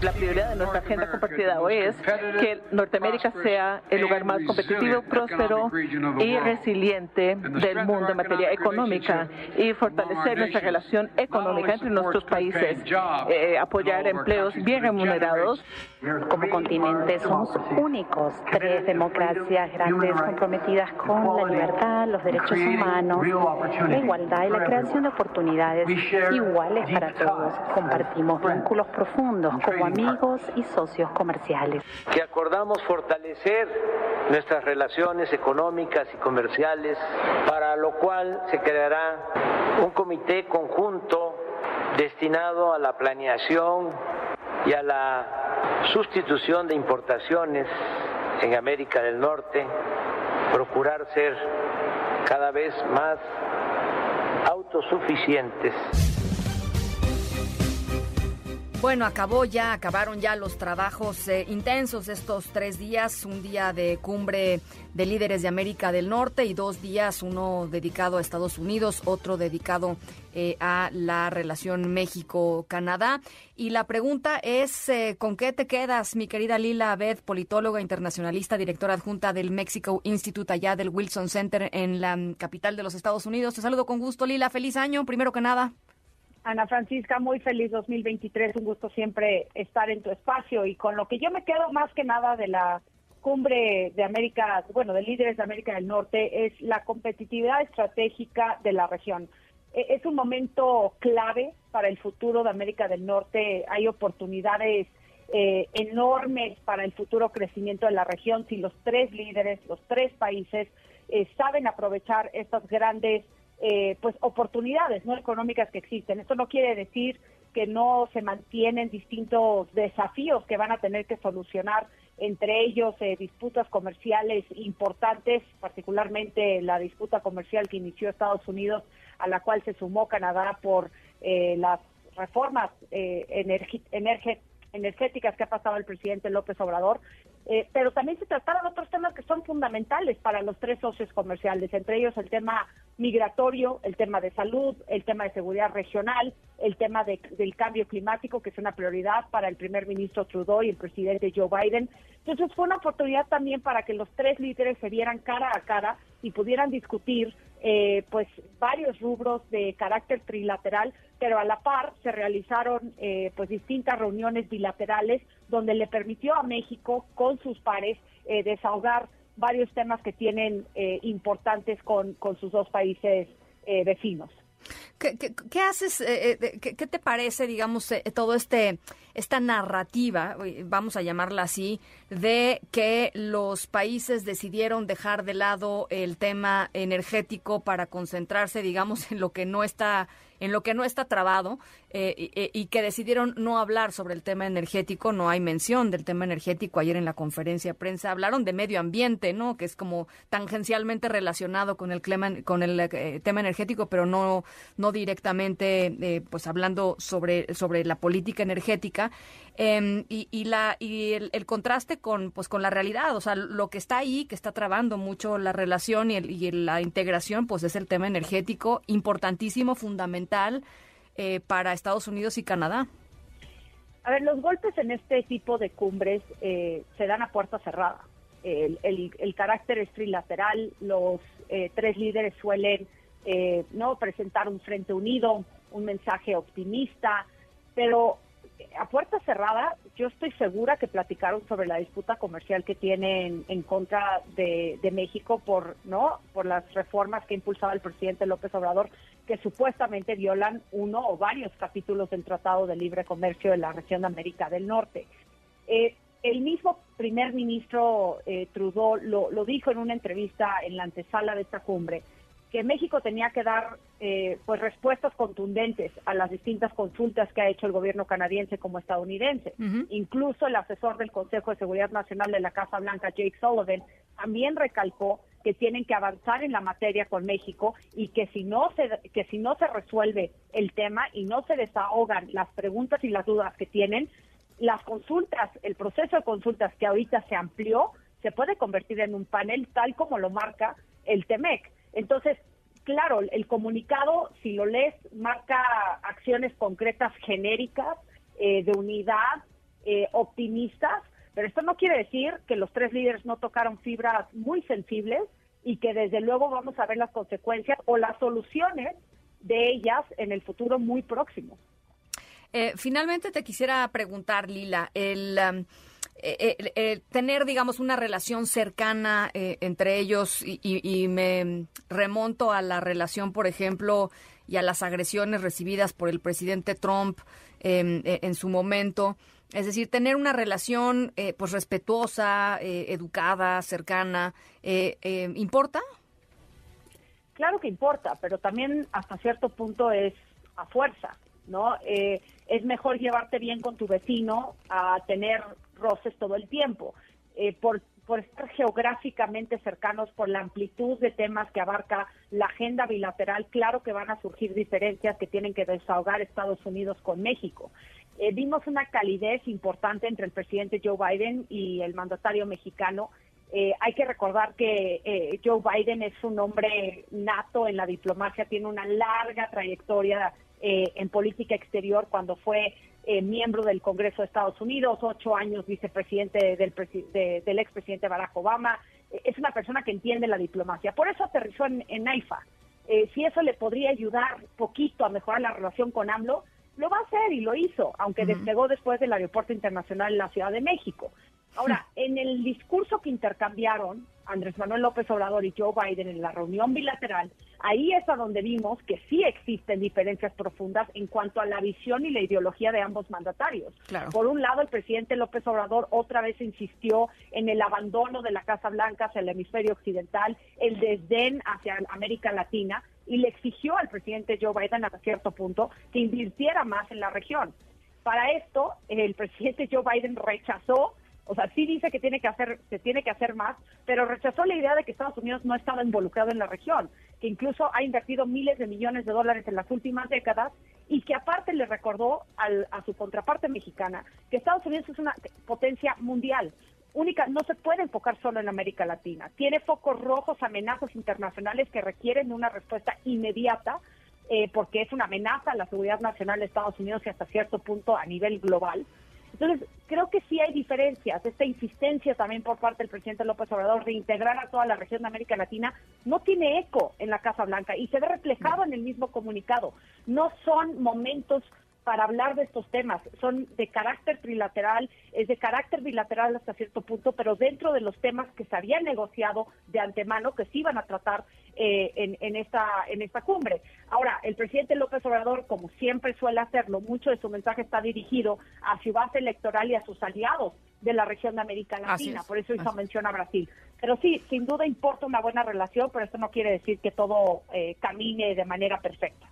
La prioridad de nuestra agenda compartida hoy es que Norteamérica sea el lugar más competitivo, próspero y resiliente del mundo en materia económica y fortalecer nuestra relación económica entre nuestros países, eh, apoyar empleos bien remunerados. Como continente somos únicos, tres democracias grandes comprometidas con la libertad, los derechos humanos, la igualdad y la creación de oportunidades iguales para todos. Compartimos vínculos profundos como amigos y socios comerciales. Que acordamos fortalecer nuestras relaciones económicas y comerciales, para lo cual se creará un comité conjunto destinado a la planeación y a la sustitución de importaciones en América del Norte, procurar ser cada vez más autosuficientes. Bueno, acabó ya, acabaron ya los trabajos eh, intensos estos tres días, un día de cumbre de líderes de América del Norte y dos días, uno dedicado a Estados Unidos, otro dedicado eh, a la relación México-Canadá. Y la pregunta es, eh, ¿con qué te quedas, mi querida Lila Abed, politóloga internacionalista, directora adjunta del Mexico Institute allá del Wilson Center en la capital de los Estados Unidos? Te saludo con gusto, Lila. Feliz año, primero que nada. Ana Francisca, muy feliz 2023, un gusto siempre estar en tu espacio. Y con lo que yo me quedo más que nada de la cumbre de América, bueno, de líderes de América del Norte, es la competitividad estratégica de la región. E, es un momento clave para el futuro de América del Norte, hay oportunidades eh, enormes para el futuro crecimiento de la región. Si los tres líderes, los tres países eh, saben aprovechar estas grandes eh, pues oportunidades no económicas que existen. Esto no quiere decir que no se mantienen distintos desafíos que van a tener que solucionar, entre ellos eh, disputas comerciales importantes, particularmente la disputa comercial que inició Estados Unidos, a la cual se sumó Canadá por eh, las reformas energéticas que ha pasado el presidente López Obrador, eh, pero también se trataron otros temas que son fundamentales para los tres socios comerciales, entre ellos el tema migratorio, el tema de salud, el tema de seguridad regional, el tema del cambio climático, que es una prioridad para el primer ministro Trudeau y el presidente Joe Biden. Entonces fue una oportunidad también para que los tres líderes se vieran cara a cara y pudieran discutir eh, pues varios rubros de carácter trilateral, pero a la par se realizaron eh, pues distintas reuniones bilaterales donde le permitió a México con sus pares eh, desahogar varios temas que tienen importantes con, con, sus dos países vecinos. ¿Qué, haces? qué, te parece, digamos, todo este esta narrativa, vamos a llamarla así, de que los países decidieron dejar de lado el tema energético para concentrarse, digamos, en lo que no está en lo que no está trabado eh, eh, y, que decidieron no hablar sobre el tema energético. No hay mención del tema energético. Ayer en la conferencia de prensa hablaron de medio ambiente, ¿no? Que es como tangencialmente relacionado con el, con el eh, tema energético, pero no, no directamente, pues hablando sobre, sobre la política energética. Em, y, la, y el, contraste con, pues, con la realidad, o sea, lo que está ahí, que está trabando mucho la relación y, y la integración, pues es el tema energético, importantísimo, fundamental eh, para Estados Unidos y Canadá. A ver, los golpes en este tipo de cumbres eh, se dan a puerta cerrada. El, el, carácter es trilateral, los eh, tres líderes suelen no presentar un frente unido, un mensaje optimista, pero a puerta cerrada, yo estoy segura que platicaron sobre la disputa comercial que tienen en contra de, México por no por las reformas que impulsaba el presidente López Obrador, que supuestamente violan uno o varios capítulos del Tratado de Libre Comercio de la región de América del Norte. Eh, el mismo primer ministro eh, Trudeau lo, lo dijo en una entrevista en la antesala de esta cumbre que México tenía que dar eh, pues respuestas contundentes a las distintas consultas que ha hecho el gobierno canadiense como estadounidense. Incluso el asesor del Consejo de Seguridad Nacional de la Casa Blanca, Jake Sullivan, también recalcó que tienen que avanzar en la materia con México y que si no se que si no se resuelve el tema y no se desahogan las preguntas y las dudas que tienen, las consultas, el proceso de consultas que ahorita se amplió, se puede convertir en un panel tal como lo marca el TEMEC. Entonces, claro, el comunicado, si lo lees, marca acciones concretas genéricas eh, de unidad, eh, optimistas, pero esto no quiere decir que los tres líderes no tocaron fibras muy sensibles y que desde luego vamos a ver las consecuencias o las soluciones de ellas en el futuro muy próximo. Eh, finalmente te quisiera preguntar, Lila, el... Um, eh, tener, digamos, una relación cercana entre ellos y, me remonto a la relación, por ejemplo, y a las agresiones recibidas por el presidente Trump em, en su momento. Es decir, tener una relación eh, pues respetuosa, eh, educada, cercana, eh, ¿importa? Claro que importa, pero también hasta cierto punto es a fuerza, ¿no? es mejor llevarte bien con tu vecino a tener roces todo el tiempo. por, por estar geográficamente cercanos, por la amplitud de temas que abarca la agenda bilateral, claro que van a surgir diferencias que tienen que desahogar Estados Unidos con México. Eh, vimos una calidez importante entre el presidente Joe Biden y el mandatario mexicano. Eh, hay que recordar que eh, Joe Biden es un hombre nato en la diplomacia, tiene una larga trayectoria en política exterior cuando fue miembro del Congreso de Estados Unidos, ocho años vicepresidente del, del expresidente Barack Obama. es una persona que entiende la diplomacia. Por eso aterrizó en, en AIFA. si eso le podría ayudar poquito a mejorar la relación con AMLO, lo va a hacer y lo hizo, aunque despegó después del aeropuerto internacional en la Ciudad de México. Ahora, en el discurso que intercambiaron Andrés Manuel López Obrador y Joe Biden en la reunión bilateral, ahí es a donde vimos que sí existen diferencias profundas en cuanto a la visión y la ideología de ambos mandatarios. Por un lado, el presidente López Obrador otra vez insistió en el abandono de la Casa Blanca hacia el hemisferio occidental, el desdén hacia América Latina, y le exigió al presidente Joe Biden hasta cierto punto que invirtiera más en la región. Para esto, el presidente Joe Biden rechazó, o sea, sí dice que tiene que hacer, se tiene que hacer más, pero rechazó la idea de que Estados Unidos no estaba involucrado en la región, que incluso ha invertido miles de millones de dólares en las últimas décadas y que aparte le recordó a su contraparte mexicana que Estados Unidos es una potencia mundial, única, no se puede enfocar solo en América Latina. Tiene focos rojos, amenazas internacionales que requieren una respuesta inmediata, eh, porque es una amenaza a la seguridad nacional de Estados Unidos y hasta cierto punto a nivel global. Entonces, creo que sí hay diferencias. Esta insistencia también por parte del presidente López Obrador de integrar a toda la región de América Latina no tiene eco en la Casa Blanca y se ve reflejado en el mismo comunicado. No son momentos para hablar de estos temas. Son de carácter trilateral, es de carácter bilateral hasta cierto punto, pero dentro de los temas que se habían negociado de antemano que se iban a tratar eh, en, esta, en esta cumbre. Ahora, el presidente López Obrador, como siempre suele hacerlo, mucho de su mensaje está dirigido a su base electoral y a sus aliados de la región de América Latina, por eso hizo mención a Brasil. Pero sí, sin duda importa una buena relación, pero esto no quiere decir que todo eh, camine de manera perfecta.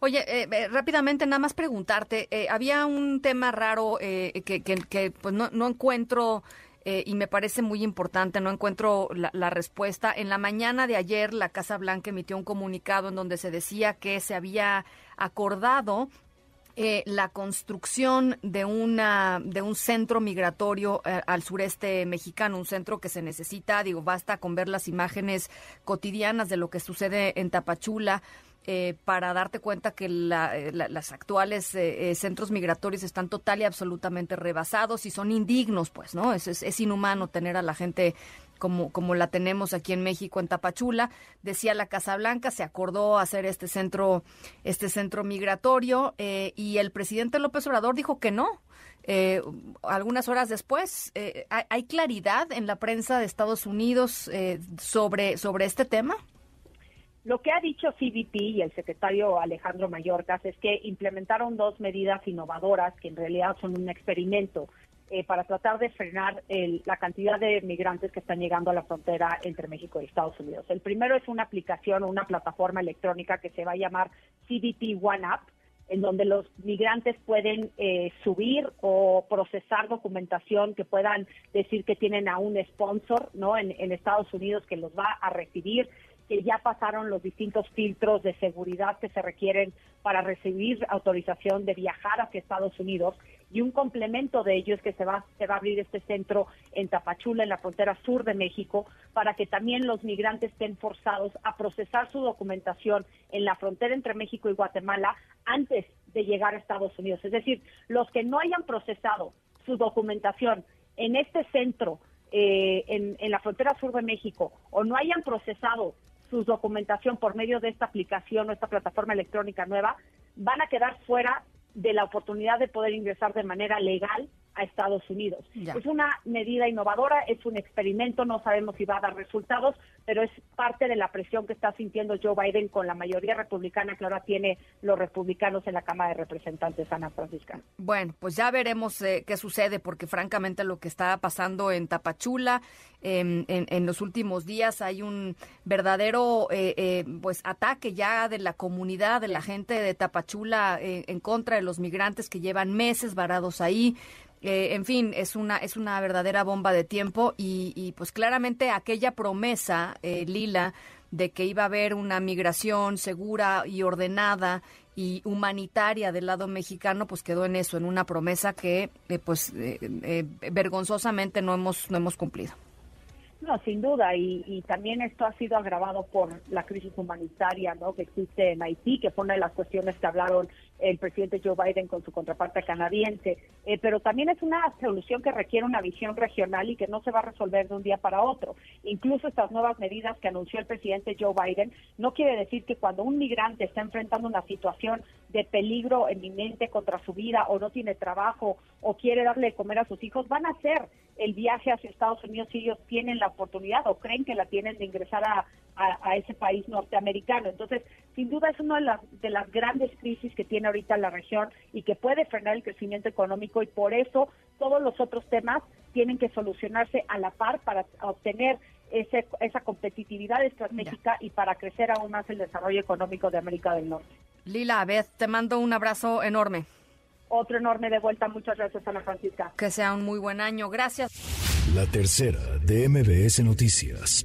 Oye, eh, eh, rápidamente nada más preguntarte, eh, había un tema raro que, que, pues no, no encuentro y me parece muy importante, no encuentro la, la, respuesta. En la mañana de ayer la Casa Blanca emitió un comunicado en donde se decía que se había acordado la construcción de una de un centro migratorio al sureste mexicano, un centro que se necesita, digo, basta con ver las imágenes cotidianas de lo que sucede en Tapachula eh, para darte cuenta que la, eh, las actuales eh, centros migratorios están total y absolutamente rebasados y son indignos, pues, ¿no? Es, es, inhumano tener a la gente como, como la tenemos aquí en México, en Tapachula. Decía la Casa Blanca, se acordó hacer este centro, este centro migratorio y el presidente López Obrador dijo que no. algunas horas después, ¿hay claridad en la prensa de Estados Unidos sobre, sobre este tema? Lo que ha dicho CBP y el secretario Alejandro Mayorkas es que implementaron dos medidas innovadoras que en realidad son un experimento eh, para tratar de frenar la cantidad de migrantes que están llegando a la frontera entre México y Estados Unidos. El primero es una aplicación o una plataforma electrónica que se va a llamar CBP One Up, en donde los migrantes pueden eh, subir o procesar documentación que puedan decir que tienen a un sponsor ¿no? en Estados Unidos que los va a recibir que ya pasaron los distintos filtros de seguridad que se requieren para recibir autorización de viajar hacia Estados Unidos y un complemento de ello es que se va, se va a abrir este centro en Tapachula, en la frontera sur de México, para que también los migrantes estén forzados a procesar su documentación en la frontera entre México y Guatemala antes de llegar a Estados Unidos. Es decir, los que no hayan procesado su documentación en este centro, eh, en, en la frontera sur de México, o no hayan procesado su documentación por medio de esta aplicación o esta plataforma electrónica nueva, van a quedar fuera de la oportunidad de poder ingresar de manera legal a Estados Unidos. Es una medida innovadora, es un experimento, no sabemos si va a dar resultados, pero es parte de la presión que está sintiendo Joe Biden con la mayoría republicana que ahora tiene los republicanos en la Cámara de Representantes, Ana Francisca. Bueno, pues ya veremos eh, qué sucede, porque francamente lo que está pasando en Tapachula em, en, los últimos días hay un verdadero eh, eh, pues ataque ya de la comunidad, de la gente de Tapachula en contra de los migrantes que llevan meses varados ahí. Eh, en fin, es una, es una verdadera bomba de tiempo y, pues claramente aquella promesa, eh, Lila, de que iba a haber una migración segura y ordenada y humanitaria del lado mexicano, pues quedó en eso, en una promesa que eh, pues vergonzosamente no hemos, no hemos cumplido. No, sin duda, y, también esto ha sido agravado por la crisis humanitaria ¿no? que existe en Haití, que fue una de las cuestiones que hablaron el presidente Joe Biden con su contraparte canadiense, eh, pero también es una solución que requiere una visión regional y que no se va a resolver de un día para otro. Incluso estas nuevas medidas que anunció el presidente Joe Biden no quiere decir que cuando un migrante está enfrentando una situación de peligro eminente contra su vida o no tiene trabajo o quiere darle de comer a sus hijos, van a hacer el viaje hacia Estados Unidos si ellos tienen la oportunidad o creen que la tienen de ingresar a, a, ese país norteamericano. Entonces, sin duda es una de las, de las grandes crisis que tiene ahorita la región y que puede frenar el crecimiento económico y por eso todos los otros temas tienen que solucionarse a la par para obtener ese, esa competitividad estratégica y para crecer aún más el desarrollo económico de América del Norte. Lila, Beth, te mando un abrazo enorme. Otro enorme de vuelta. Muchas gracias, Ana Francisca. Que sea un muy buen año. Gracias. La tercera de MBS Noticias.